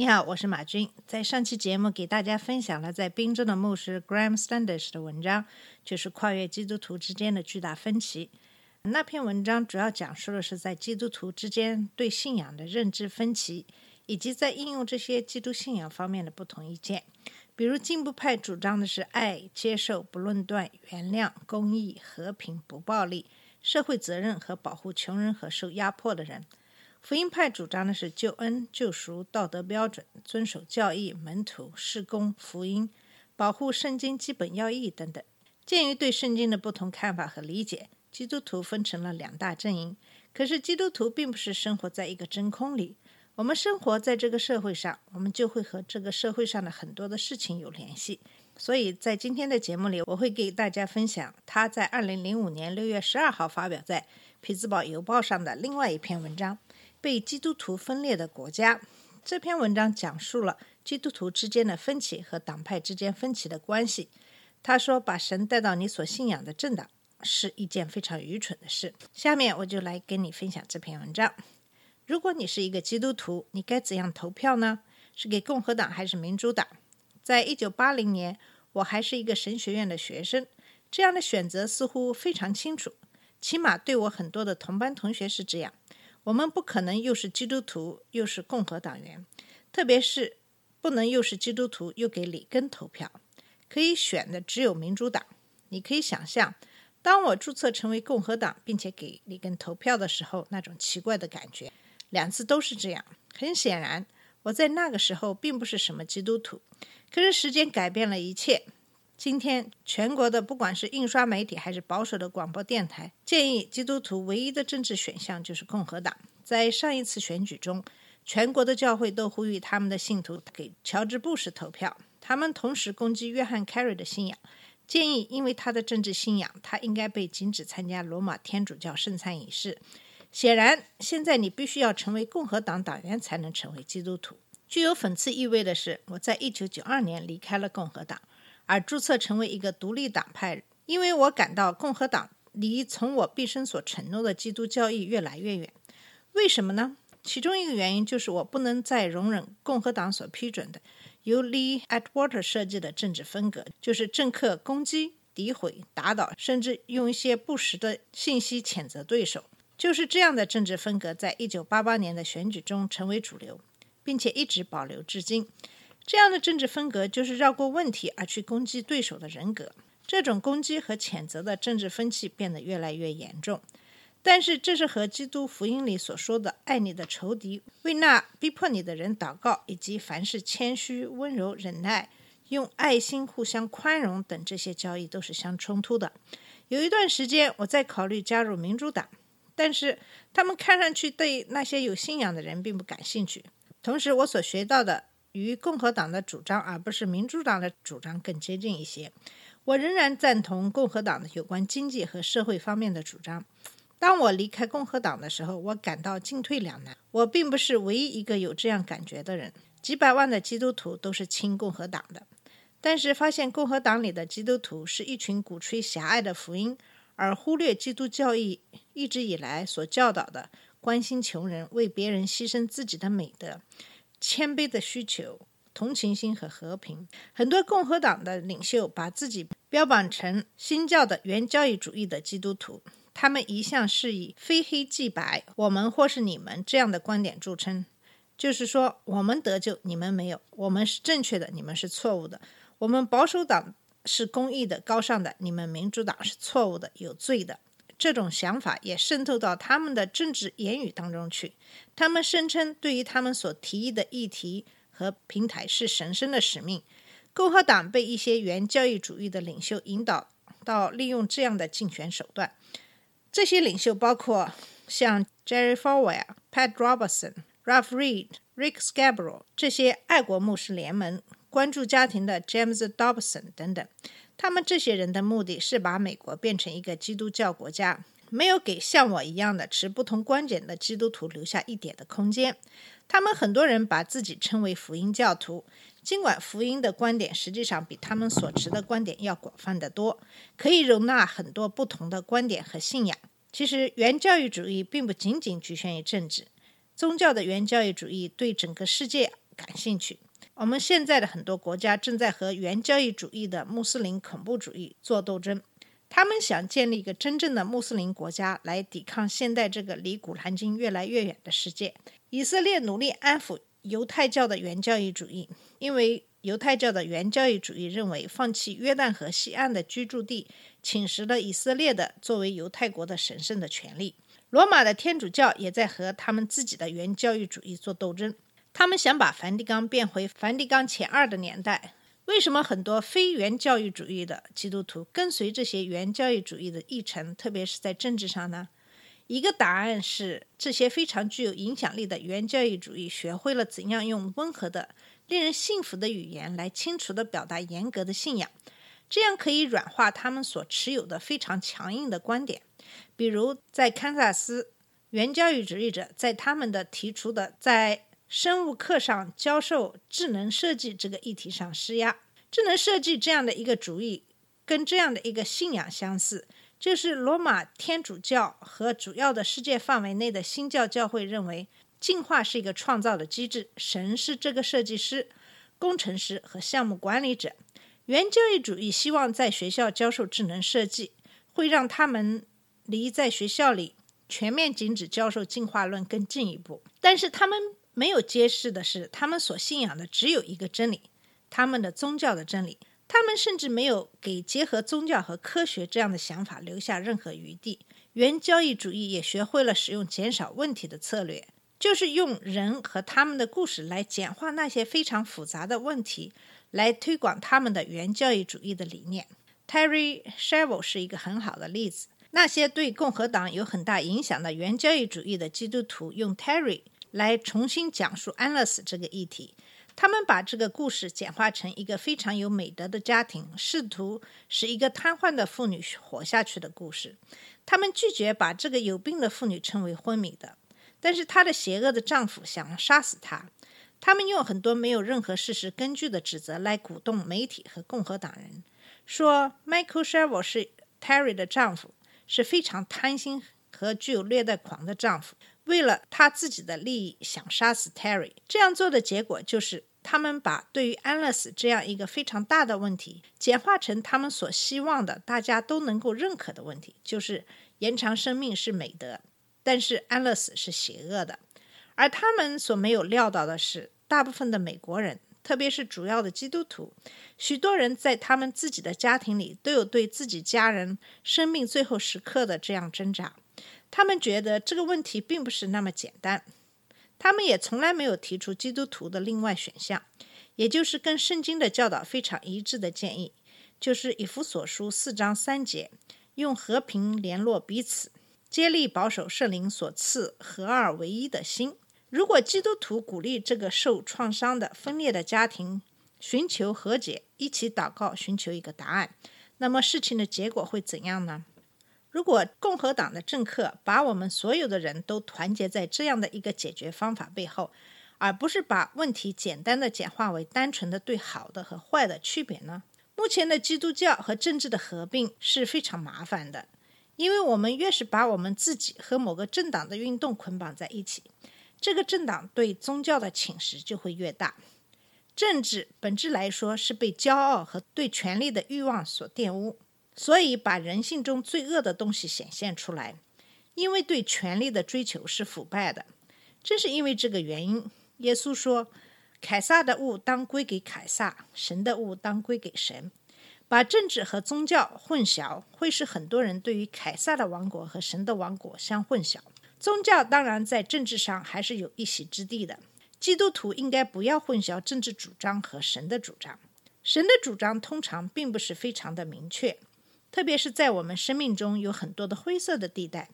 你好，我是马军。在上期节目给大家分享了在宾州的牧师 Graham Standish 的文章，就是跨越基督徒之间的巨大分歧。那篇文章主要讲述的是在基督徒之间对信仰的认知分歧，以及在应用这些基督信仰方面的不同意见。比如进步派主张的是爱、接受、不论断、原谅、公义、和平、不暴力、社会责任和保护穷人和受压迫的人。福音派主张的是救恩、救赎、道德标准、遵守教义、门徒、事工、福音、保护圣经基本要义等等。鉴于对圣经的不同看法和理解，基督徒分成了两大阵营。可是基督徒并不是生活在一个真空里，我们生活在这个社会上，我们就会和这个社会上的很多的事情有联系。所以在今天的节目里，我会给大家分享他在二零零五年六月十二号发表在《匹兹堡邮报》上的另外一篇文章。被基督徒分裂的国家。这篇文章讲述了基督徒之间的分歧和党派之间分歧的关系。他说：“把神带到你所信仰的政党是一件非常愚蠢的事。”下面我就来跟你分享这篇文章。如果你是一个基督徒，你该怎样投票呢？是给共和党还是民主党？在一九八零年，我还是一个神学院的学生，这样的选择似乎非常清楚，起码对我很多的同班同学是这样。我们不可能又是基督徒又是共和党员，特别是不能又是基督徒又给里根投票。可以选的只有民主党。你可以想象，当我注册成为共和党并且给里根投票的时候，那种奇怪的感觉。两次都是这样。很显然，我在那个时候并不是什么基督徒。可是时间改变了一切。今天，全国的不管是印刷媒体还是保守的广播电台，建议基督徒唯一的政治选项就是共和党。在上一次选举中，全国的教会都呼吁他们的信徒给乔治·布什投票。他们同时攻击约翰·凯瑞的信仰，建议因为他的政治信仰，他应该被禁止参加罗马天主教圣餐仪式。显然，现在你必须要成为共和党党员才能成为基督徒。具有讽刺意味的是，我在一九九二年离开了共和党。而注册成为一个独立党派，因为我感到共和党离从我毕生所承诺的基督教义越来越远。为什么呢？其中一个原因就是我不能再容忍共和党所批准的由 Lee Atwater 设计的政治风格，就是政客攻击、诋毁、打倒，甚至用一些不实的信息谴责对手。就是这样的政治风格，在一九八八年的选举中成为主流，并且一直保留至今。这样的政治风格就是绕过问题而去攻击对手的人格。这种攻击和谴责的政治风气变得越来越严重。但是，这是和基督福音里所说的“爱你的仇敌，为那逼迫你的人祷告”，以及凡事谦虚、温柔、忍耐、用爱心互相宽容等这些教义都是相冲突的。有一段时间，我在考虑加入民主党，但是他们看上去对那些有信仰的人并不感兴趣。同时，我所学到的。与共和党的主张，而不是民主党的主张更接近一些。我仍然赞同共和党的有关经济和社会方面的主张。当我离开共和党的时候，我感到进退两难。我并不是唯一一个有这样感觉的人。几百万的基督徒都是亲共和党的，但是发现共和党里的基督徒是一群鼓吹狭隘的福音，而忽略基督教义一直以来所教导的关心穷人、为别人牺牲自己的美德。谦卑的需求、同情心和和平。很多共和党的领袖把自己标榜成新教的原教义主义的基督徒，他们一向是以非黑即白、我们或是你们这样的观点著称，就是说我们得救，你们没有；我们是正确的，你们是错误的；我们保守党是公义的、高尚的，你们民主党是错误的、有罪的。这种想法也渗透到他们的政治言语当中去。他们声称，对于他们所提议的议题和平台是神圣的使命。共和党被一些原教义主义的领袖引导到利用这样的竞选手段。这些领袖包括像 Jerry Falwell、Pat Robertson、Ralph Reed、Rick Scarborough 这些爱国牧师联盟关注家庭的 James Dobson 等等。他们这些人的目的是把美国变成一个基督教国家，没有给像我一样的持不同观点的基督徒留下一点的空间。他们很多人把自己称为福音教徒，尽管福音的观点实际上比他们所持的观点要广泛得多，可以容纳很多不同的观点和信仰。其实，原教育主义并不仅仅局限于政治，宗教的原教育主义对整个世界感兴趣。我们现在的很多国家正在和原教育主义的穆斯林恐怖主义做斗争，他们想建立一个真正的穆斯林国家来抵抗现代这个离古兰经越来越远的世界。以色列努力安抚犹太教的原教义主义，因为犹太教的原教义主义认为，放弃约旦河西岸的居住地，侵蚀了以色列的作为犹太国的神圣的权利。罗马的天主教也在和他们自己的原教义主义做斗争，他们想把梵蒂冈变回梵蒂冈前二的年代。为什么很多非原教义主义的基督徒跟随这些原教义主义的议程，特别是在政治上呢？一个答案是，这些非常具有影响力的原教义主义学会了怎样用温和的、令人信服的语言来清楚地表达严格的信仰，这样可以软化他们所持有的非常强硬的观点。比如，在堪萨斯，原教义主义者在他们的提出的在生物课上教授智能设计这个议题上施压。智能设计这样的一个主意，跟这样的一个信仰相似。就是罗马天主教和主要的世界范围内的新教教会认为，进化是一个创造的机制，神是这个设计师、工程师和项目管理者。原教义主义希望在学校教授智能设计，会让他们离在学校里全面禁止教授进化论更进一步。但是他们没有揭示的是，他们所信仰的只有一个真理，他们的宗教的真理。他们甚至没有给结合宗教和科学这样的想法留下任何余地。原教义主义也学会了使用减少问题的策略，就是用人和他们的故事来简化那些非常复杂的问题，来推广他们的原教义主义的理念。Terry s h e v e l 是一个很好的例子。那些对共和党有很大影响的原教义主义的基督徒用 Terry 来重新讲述安乐死这个议题。他们把这个故事简化成一个非常有美德的家庭，试图使一个瘫痪的妇女活下去的故事。他们拒绝把这个有病的妇女称为昏迷的，但是她的邪恶的丈夫想杀死她。他们用很多没有任何事实根据的指责来鼓动媒体和共和党人，说 Michael s h e v e l 是 Terry 的丈夫，是非常贪心和具有虐待狂的丈夫，为了他自己的利益想杀死 Terry。这样做的结果就是。他们把对于安乐死这样一个非常大的问题，简化成他们所希望的、大家都能够认可的问题，就是延长生命是美德，但是安乐死是邪恶的。而他们所没有料到的是，大部分的美国人，特别是主要的基督徒，许多人在他们自己的家庭里都有对自己家人生命最后时刻的这样挣扎。他们觉得这个问题并不是那么简单。他们也从来没有提出基督徒的另外选项，也就是跟圣经的教导非常一致的建议，就是以弗所书四章三节，用和平联络彼此，接力保守圣灵所赐合二为一的心。如果基督徒鼓励这个受创伤的分裂的家庭寻求和解，一起祷告寻求一个答案，那么事情的结果会怎样呢？如果共和党的政客把我们所有的人都团结在这样的一个解决方法背后，而不是把问题简单的简化为单纯的对好的和坏的区别呢？目前的基督教和政治的合并是非常麻烦的，因为我们越是把我们自己和某个政党的运动捆绑在一起，这个政党对宗教的侵蚀就会越大。政治本质来说是被骄傲和对权力的欲望所玷污。所以，把人性中最恶的东西显现出来，因为对权力的追求是腐败的。正是因为这个原因，耶稣说：“凯撒的物当归给凯撒，神的物当归给神。”把政治和宗教混淆，会使很多人对于凯撒的王国和神的王国相混淆。宗教当然在政治上还是有一席之地的。基督徒应该不要混淆政治主张和神的主张。神的主张通常并不是非常的明确。特别是在我们生命中有很多的灰色的地带，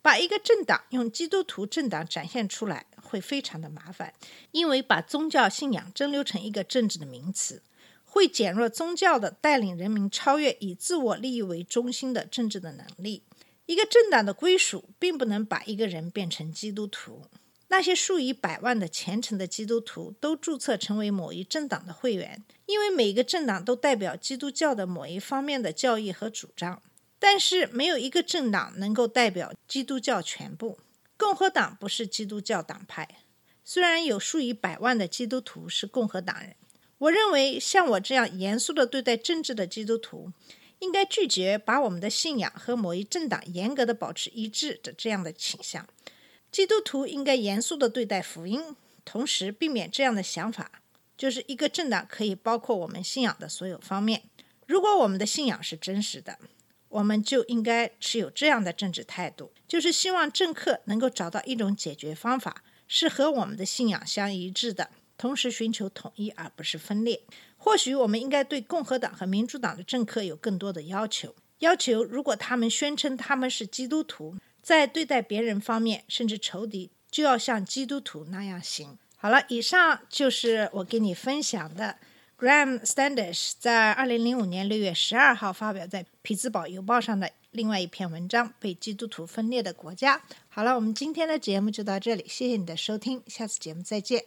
把一个政党用基督徒政党展现出来会非常的麻烦，因为把宗教信仰蒸馏成一个政治的名词，会减弱宗教的带领人民超越以自我利益为中心的政治的能力。一个政党的归属并不能把一个人变成基督徒。那些数以百万的虔诚的基督徒都注册成为某一政党的会员，因为每个政党都代表基督教的某一方面的教义和主张。但是，没有一个政党能够代表基督教全部。共和党不是基督教党派，虽然有数以百万的基督徒是共和党人。我认为，像我这样严肃的对待政治的基督徒，应该拒绝把我们的信仰和某一政党严格的保持一致的这样的倾向。基督徒应该严肃地对待福音，同时避免这样的想法，就是一个政党可以包括我们信仰的所有方面。如果我们的信仰是真实的，我们就应该持有这样的政治态度，就是希望政客能够找到一种解决方法，是和我们的信仰相一致的，同时寻求统一而不是分裂。或许我们应该对共和党和民主党的政客有更多的要求，要求如果他们宣称他们是基督徒。在对待别人方面，甚至仇敌，就要像基督徒那样行。好了，以上就是我给你分享的 Graham Standish 在二零零五年六月十二号发表在《匹兹堡邮报》上的另外一篇文章《被基督徒分裂的国家》。好了，我们今天的节目就到这里，谢谢你的收听，下次节目再见。